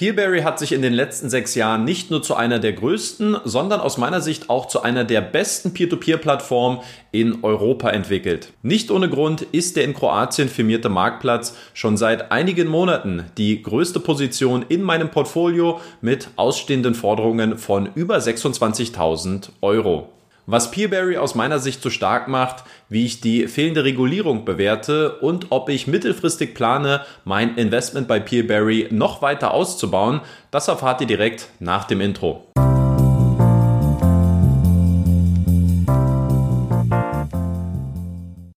Peerberry hat sich in den letzten sechs Jahren nicht nur zu einer der größten, sondern aus meiner Sicht auch zu einer der besten Peer-to-Peer-Plattformen in Europa entwickelt. Nicht ohne Grund ist der in Kroatien firmierte Marktplatz schon seit einigen Monaten die größte Position in meinem Portfolio mit ausstehenden Forderungen von über 26.000 Euro. Was Peerberry aus meiner Sicht so stark macht, wie ich die fehlende Regulierung bewerte und ob ich mittelfristig plane, mein Investment bei Peerberry noch weiter auszubauen, das erfahrt ihr direkt nach dem Intro.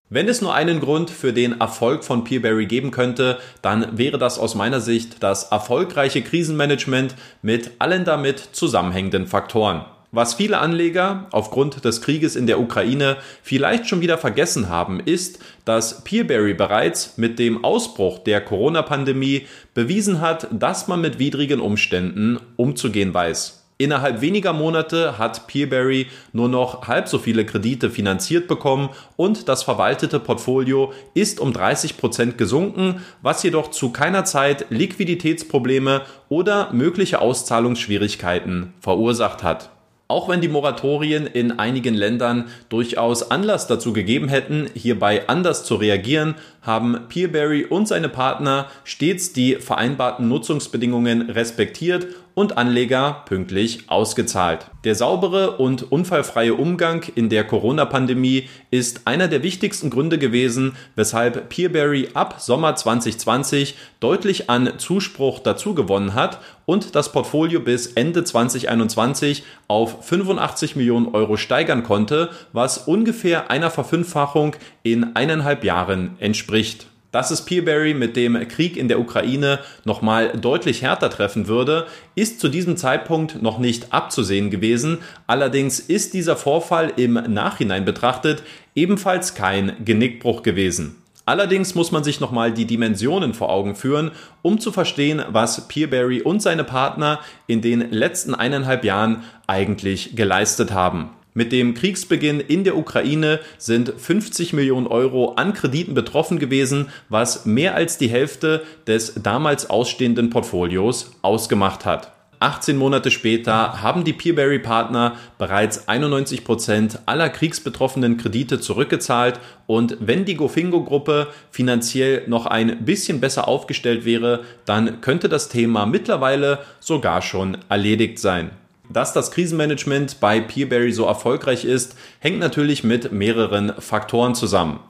Wenn es nur einen Grund für den Erfolg von Peerberry geben könnte, dann wäre das aus meiner Sicht das erfolgreiche Krisenmanagement mit allen damit zusammenhängenden Faktoren. Was viele Anleger aufgrund des Krieges in der Ukraine vielleicht schon wieder vergessen haben, ist, dass Peerberry bereits mit dem Ausbruch der Corona-Pandemie bewiesen hat, dass man mit widrigen Umständen umzugehen weiß. Innerhalb weniger Monate hat Peerberry nur noch halb so viele Kredite finanziert bekommen und das verwaltete Portfolio ist um 30 Prozent gesunken, was jedoch zu keiner Zeit Liquiditätsprobleme oder mögliche Auszahlungsschwierigkeiten verursacht hat. Auch wenn die Moratorien in einigen Ländern durchaus Anlass dazu gegeben hätten, hierbei anders zu reagieren, haben Peerberry und seine Partner stets die vereinbarten Nutzungsbedingungen respektiert und Anleger pünktlich ausgezahlt. Der saubere und unfallfreie Umgang in der Corona-Pandemie ist einer der wichtigsten Gründe gewesen, weshalb Peerberry ab Sommer 2020 deutlich an Zuspruch dazu gewonnen hat und das Portfolio bis Ende 2021 auf 85 Millionen Euro steigern konnte, was ungefähr einer Verfünffachung in eineinhalb Jahren entspricht. Dass es Peerberry mit dem Krieg in der Ukraine nochmal deutlich härter treffen würde, ist zu diesem Zeitpunkt noch nicht abzusehen gewesen. Allerdings ist dieser Vorfall im Nachhinein betrachtet ebenfalls kein Genickbruch gewesen. Allerdings muss man sich nochmal die Dimensionen vor Augen führen, um zu verstehen, was Peerberry und seine Partner in den letzten eineinhalb Jahren eigentlich geleistet haben. Mit dem Kriegsbeginn in der Ukraine sind 50 Millionen Euro an Krediten betroffen gewesen, was mehr als die Hälfte des damals ausstehenden Portfolios ausgemacht hat. 18 Monate später haben die Peerberry-Partner bereits 91 Prozent aller kriegsbetroffenen Kredite zurückgezahlt und wenn die Gofingo-Gruppe finanziell noch ein bisschen besser aufgestellt wäre, dann könnte das Thema mittlerweile sogar schon erledigt sein. Dass das Krisenmanagement bei Peerberry so erfolgreich ist, hängt natürlich mit mehreren Faktoren zusammen.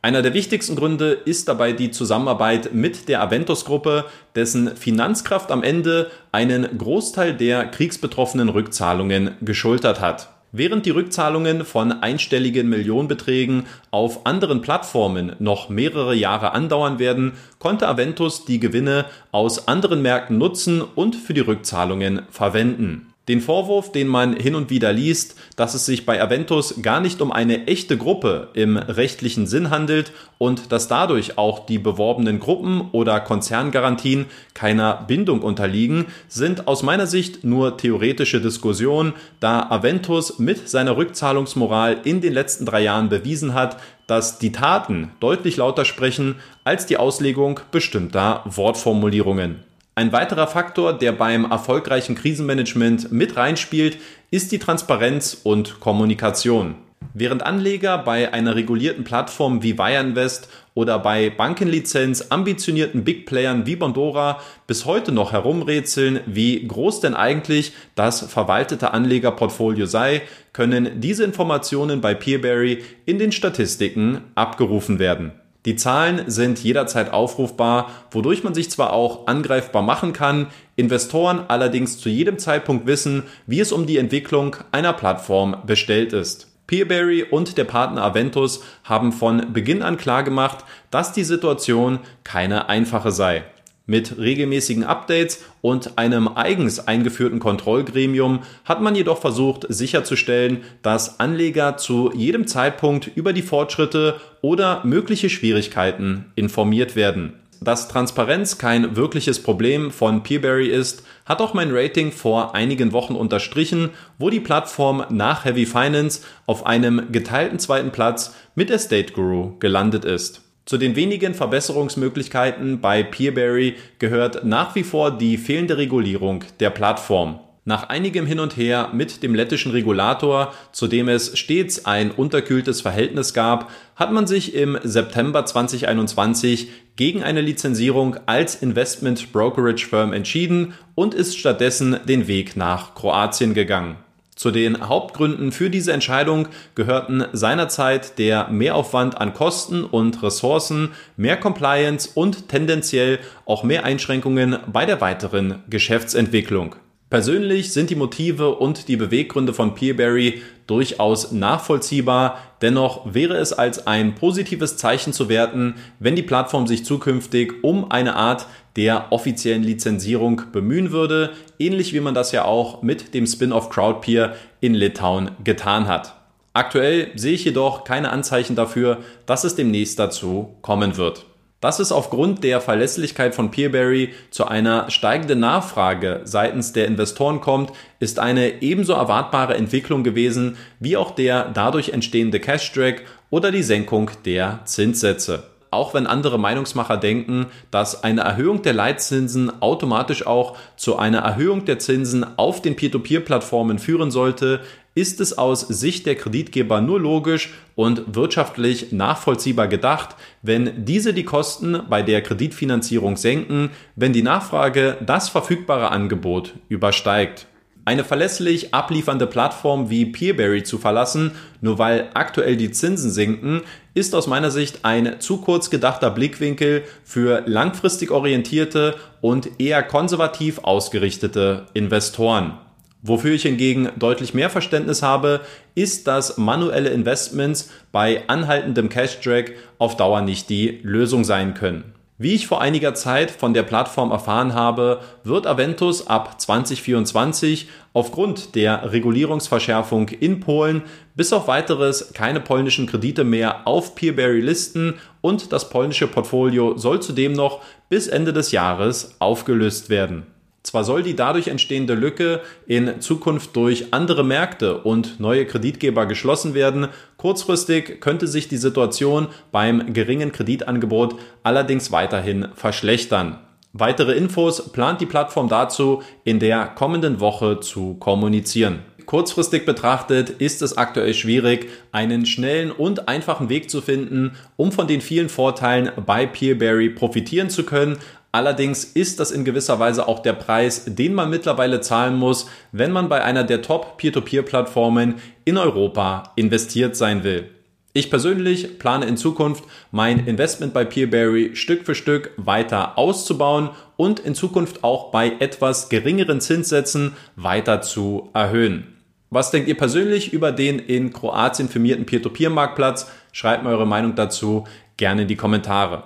Einer der wichtigsten Gründe ist dabei die Zusammenarbeit mit der Aventus-Gruppe, dessen Finanzkraft am Ende einen Großteil der kriegsbetroffenen Rückzahlungen geschultert hat. Während die Rückzahlungen von einstelligen Millionenbeträgen auf anderen Plattformen noch mehrere Jahre andauern werden, konnte Aventus die Gewinne aus anderen Märkten nutzen und für die Rückzahlungen verwenden. Den Vorwurf, den man hin und wieder liest, dass es sich bei Aventus gar nicht um eine echte Gruppe im rechtlichen Sinn handelt und dass dadurch auch die beworbenen Gruppen oder Konzerngarantien keiner Bindung unterliegen, sind aus meiner Sicht nur theoretische Diskussionen, da Aventus mit seiner Rückzahlungsmoral in den letzten drei Jahren bewiesen hat, dass die Taten deutlich lauter sprechen als die Auslegung bestimmter Wortformulierungen. Ein weiterer Faktor, der beim erfolgreichen Krisenmanagement mit reinspielt, ist die Transparenz und Kommunikation. Während Anleger bei einer regulierten Plattform wie Wireinvest oder bei Bankenlizenz ambitionierten Big Playern wie Bondora bis heute noch herumrätseln, wie groß denn eigentlich das verwaltete Anlegerportfolio sei, können diese Informationen bei Peerberry in den Statistiken abgerufen werden. Die Zahlen sind jederzeit aufrufbar, wodurch man sich zwar auch angreifbar machen kann, Investoren allerdings zu jedem Zeitpunkt wissen, wie es um die Entwicklung einer Plattform bestellt ist. Peerberry und der Partner Aventus haben von Beginn an klargemacht, dass die Situation keine einfache sei. Mit regelmäßigen Updates und einem eigens eingeführten Kontrollgremium hat man jedoch versucht sicherzustellen, dass Anleger zu jedem Zeitpunkt über die Fortschritte oder mögliche Schwierigkeiten informiert werden. Dass Transparenz kein wirkliches Problem von Peerberry ist, hat auch mein Rating vor einigen Wochen unterstrichen, wo die Plattform nach Heavy Finance auf einem geteilten zweiten Platz mit Estate Guru gelandet ist. Zu den wenigen Verbesserungsmöglichkeiten bei Peerberry gehört nach wie vor die fehlende Regulierung der Plattform. Nach einigem Hin und Her mit dem lettischen Regulator, zu dem es stets ein unterkühltes Verhältnis gab, hat man sich im September 2021 gegen eine Lizenzierung als Investment Brokerage Firm entschieden und ist stattdessen den Weg nach Kroatien gegangen. Zu den Hauptgründen für diese Entscheidung gehörten seinerzeit der Mehraufwand an Kosten und Ressourcen, mehr Compliance und tendenziell auch mehr Einschränkungen bei der weiteren Geschäftsentwicklung. Persönlich sind die Motive und die Beweggründe von Peerberry durchaus nachvollziehbar. Dennoch wäre es als ein positives Zeichen zu werten, wenn die Plattform sich zukünftig um eine Art der offiziellen Lizenzierung bemühen würde, ähnlich wie man das ja auch mit dem Spin-off Crowdpeer in Litauen getan hat. Aktuell sehe ich jedoch keine Anzeichen dafür, dass es demnächst dazu kommen wird. Dass es aufgrund der Verlässlichkeit von Peerberry zu einer steigenden Nachfrage seitens der Investoren kommt, ist eine ebenso erwartbare Entwicklung gewesen wie auch der dadurch entstehende Cash-Drag oder die Senkung der Zinssätze. Auch wenn andere Meinungsmacher denken, dass eine Erhöhung der Leitzinsen automatisch auch zu einer Erhöhung der Zinsen auf den Peer-to-Peer-Plattformen führen sollte, ist es aus Sicht der Kreditgeber nur logisch und wirtschaftlich nachvollziehbar gedacht, wenn diese die Kosten bei der Kreditfinanzierung senken, wenn die Nachfrage das verfügbare Angebot übersteigt. Eine verlässlich abliefernde Plattform wie Peerberry zu verlassen, nur weil aktuell die Zinsen sinken, ist aus meiner Sicht ein zu kurz gedachter Blickwinkel für langfristig orientierte und eher konservativ ausgerichtete Investoren. Wofür ich hingegen deutlich mehr Verständnis habe, ist, dass manuelle Investments bei anhaltendem Cash-Drag auf Dauer nicht die Lösung sein können. Wie ich vor einiger Zeit von der Plattform erfahren habe, wird Aventus ab 2024 aufgrund der Regulierungsverschärfung in Polen bis auf weiteres keine polnischen Kredite mehr auf Peerberry listen und das polnische Portfolio soll zudem noch bis Ende des Jahres aufgelöst werden. Zwar soll die dadurch entstehende Lücke in Zukunft durch andere Märkte und neue Kreditgeber geschlossen werden, kurzfristig könnte sich die Situation beim geringen Kreditangebot allerdings weiterhin verschlechtern. Weitere Infos plant die Plattform dazu in der kommenden Woche zu kommunizieren. Kurzfristig betrachtet ist es aktuell schwierig, einen schnellen und einfachen Weg zu finden, um von den vielen Vorteilen bei Peerberry profitieren zu können, Allerdings ist das in gewisser Weise auch der Preis, den man mittlerweile zahlen muss, wenn man bei einer der Top Peer-to-Peer-Plattformen in Europa investiert sein will. Ich persönlich plane in Zukunft mein Investment bei Peerberry Stück für Stück weiter auszubauen und in Zukunft auch bei etwas geringeren Zinssätzen weiter zu erhöhen. Was denkt ihr persönlich über den in Kroatien firmierten Peer-to-Peer-Marktplatz? Schreibt mir eure Meinung dazu gerne in die Kommentare.